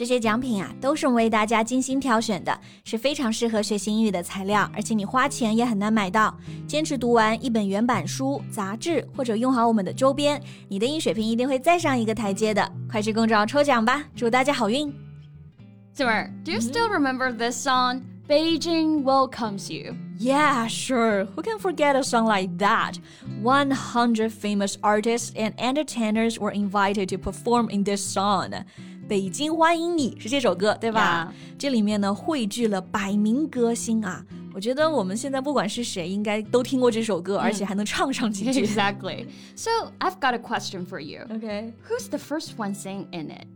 这些奖品啊，都是我们为大家精心挑选的，是非常适合学习英语的材料，而且你花钱也很难买到。坚持读完一本原版书、杂志，或者用好我们的周边，你的英语水平一定会再上一个台阶的。快去公众号抽奖吧，祝大家好运！Summer, do you still remember this song? Beijing welcomes you. Yeah, sure. Who can forget a song like that? 100 famous artists and entertainers were invited to perform in this song. 北京欢迎你是这首歌，对吧？这里面呢汇聚了百名歌星啊。我觉得我们现在不管是谁，应该都听过这首歌，而且还能唱上几句。Exactly. So I've got a question for you. Okay. Who's the first one sing in it?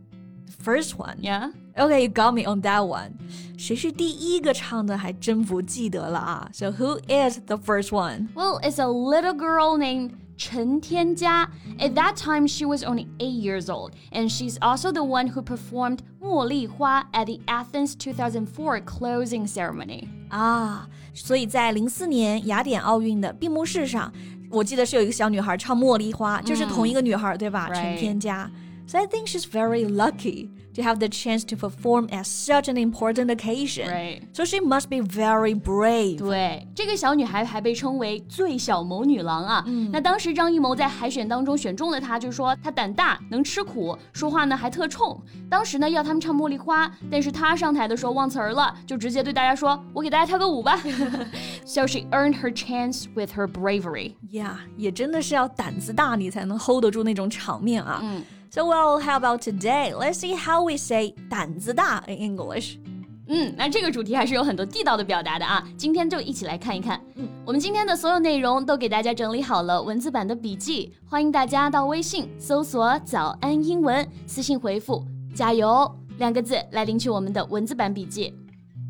First one. Yeah. Okay, you got me on that one. 谁是第一个唱的还真不记得了啊。So who is the first one? Well, it's a little girl named Chen Tianjia. At that time, she was only eight years old, and she's also the one who performed 茉莉花 at the Athens 2004 closing ceremony. 啊，所以在零四年雅典奥运的闭幕式上，我记得是有一个小女孩唱《茉莉花》，就是同一个女孩，对吧？陈天嘉。 So I think she's very lucky to have the chance to perform at such an important occasion. Right. So she must be very brave. 对，这个小女孩还被称为最小谋女郎啊。嗯、那当时张艺谋在海选当中选中了她，就说她胆大，能吃苦，说话呢还特冲。当时呢要他们唱《茉莉花》，但是她上台的时候忘词儿了，就直接对大家说：“我给大家跳个舞吧。” so she earned her chance with her bravery. Yeah，也真的是要胆子大，你才能 hold 得住那种场面啊。嗯。 So well, how about today? Let's see how we say 胆子大 in English. 嗯，那这个主题还是有很多地道的表达的啊。今天就一起来看一看。嗯，我们今天的所有内容都给大家整理好了文字版的笔记，欢迎大家到微信搜索“早安英文”，私信回复“加油”两个字来领取我们的文字版笔记。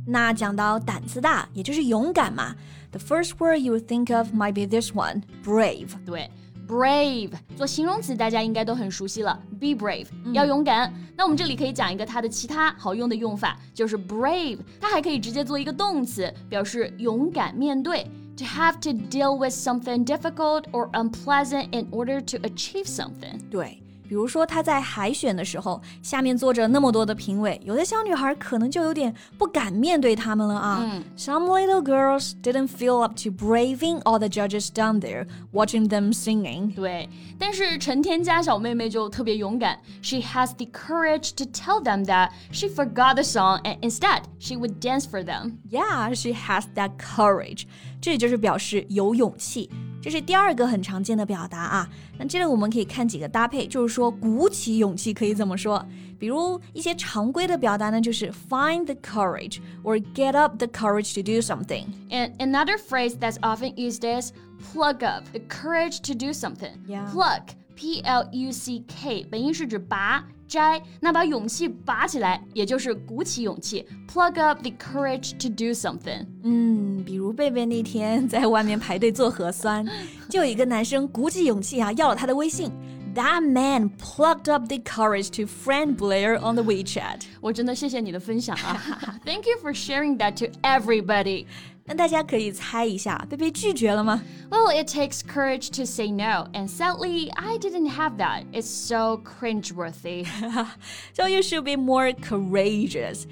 那讲到胆子大，也就是勇敢嘛。The first word you would think of might be this one, brave. 对。 Brave 做形容词，大家应该都很熟悉了。Be brave，、嗯、要勇敢。那我们这里可以讲一个它的其他好用的用法，就是 brave，它还可以直接做一个动词，表示勇敢面对。To have to deal with something difficult or unpleasant in order to achieve something。对。比如说，她在海选的时候，下面坐着那么多的评委，有的小女孩可能就有点不敢面对他们了啊。嗯、Some little girls didn't feel up to braving all the judges down there, watching them singing. 对，但是陈天嘉小妹妹就特别勇敢。She has the courage to tell them that she forgot the song and instead she would dance for them. Yeah, she has that courage. 这就是表示有勇气。 这是第二个很常见的表达啊。那这里我们可以看几个搭配，就是说鼓起勇气可以怎么说。比如一些常规的表达呢，就是 find the courage or get up the courage to do something. And another phrase that's often used is plug up the courage to do something. Yeah. Plug, P L U C K 本意是指拔、摘，那把勇气拔起来，也就是鼓起勇气，pluck up the courage to do something。嗯，比如贝贝那天在外面排队做核酸，就有一个男生鼓起勇气啊，要了他的微信。That man plucked up the courage to friend Blair on the WeChat。我真的谢谢你的分享啊，Thank you for sharing that to everybody。那大家可以猜一下，贝贝拒绝了吗？Well, it takes courage to say no, and sadly, I didn't have that. It's so cringeworthy. so you should be more courageous.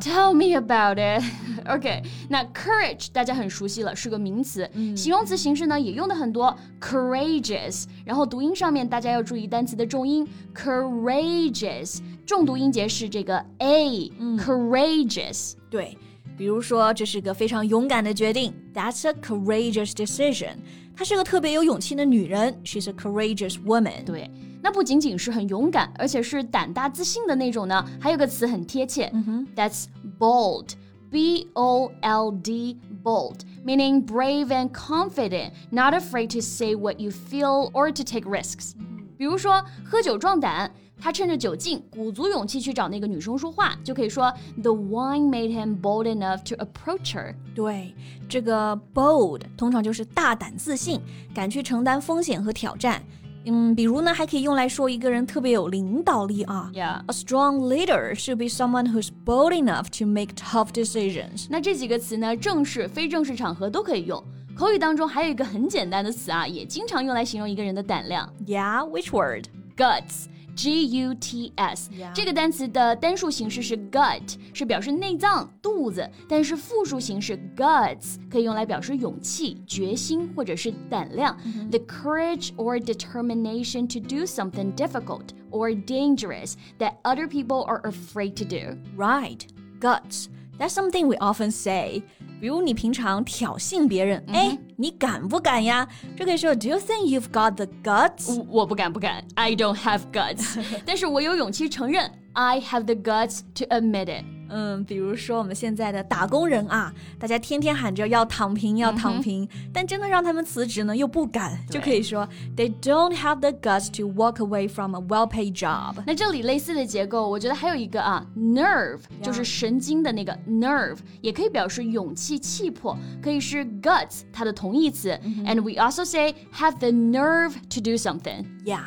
tell me about it. OK，那 courage 大家很熟悉了，是个名词，形容词形式呢也用的很多，courageous。然后读音上面大家要注意单词的重音，courageous。重读音节是这个 a，courageous。对，比如说这是个非常勇敢的决定，That's a courageous decision。她是个特别有勇气的女人，She's a courageous woman。对，那不仅仅是很勇敢，而且是胆大自信的那种呢。还有个词很贴切、嗯、，That's bold。B O L D, bold, meaning brave and confident, not afraid to say what you feel or to take risks. 比如说喝酒壮胆 他趁着酒劲，鼓足勇气去找那个女生说话，就可以说 The wine made him bold enough to approach her。对，这个 bold 通常就是大胆自信，敢去承担风险和挑战。 嗯，比如呢，还可以用来说一个人特别有领导力啊。Yeah. A strong leader should be someone who's bold enough to make tough decisions. 那这几个词呢，正式、非正式场合都可以用。口语当中还有一个很简单的词啊，也经常用来形容一个人的胆量。 Yeah, which word? Guts。 G U T S，、 Yeah. 这个单词的单数形式是 gut，是表示内脏、肚子，但是复数形式 guts 可以用来表示勇气、决心或者是胆量。The courage or determination to do something difficult or dangerous that other people are afraid to do. Right, guts. That's something we often say. 比如你平常挑衅别人，哎、你敢不敢呀？这可以说 Do you think you've got the guts？我我不敢不敢，I don't have guts，但是我有勇气承认，I have the guts to admit it。 嗯，比如说我们现在的打工人啊，大家天天喊着要躺平，要躺平，但真的让他们辞职呢，又不敢，就可以说 They don't have the guts to walk away from a well-paid job。那这里类似的结构，我觉得还有一个啊，nerve 就是神经的那个 nerve，也可以表示勇气、气魄，可以是 guts 它的同义词。And we also say have the nerve to do something。 Yeah.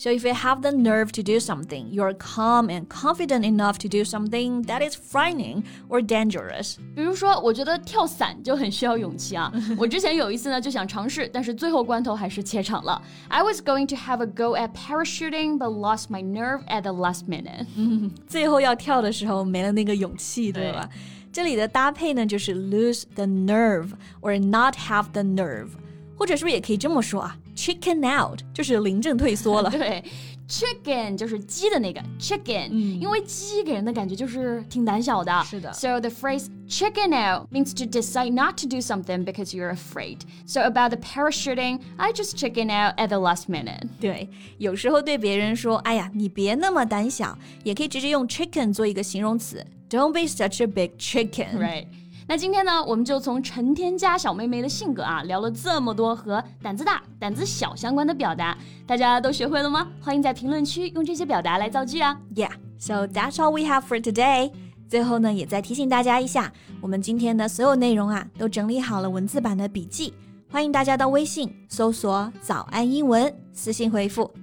So if you have the nerve to do something, you're calm and confident enough to do something that is frightening or dangerous. 比如说，我觉得跳伞就很需要勇气啊。我之前有一次呢就想尝试，但是最后关头还是怯场了。I was going to have a go at parachuting, but lost my nerve at the last minute. 最后要跳的时候没了那个勇气，对吧？这里的搭配呢，就是 lose the nerve or not have the nerve，或者是不是也可以这么说啊 ？Chicken out 就是临阵退缩了。对，chicken 就是鸡的那个 chicken，、因为鸡给人的感觉就是挺胆小的。是的 So the phrase chicken out means to decide not to do something because you're afraid. So about the parachuting, I just chicken out at the last minute. 对，有时候对别人说：“哎呀，你别那么胆小。”也可以直接用 chicken 做一个形容词，Don't be such a big chicken。 Right. 那今天呢，我们就从陈天佳小妹妹的性格啊，聊了这么多和胆子大、胆子小相关的表达，大家都学会了吗？欢迎在评论区用这些表达来造句啊。Yeah, so that's all we have for today. 最后呢，也再提醒大家一下，我们今天的所有内容啊，都整理好了文字版的笔记，欢迎大家到微信搜索“早安英文”，私信回复“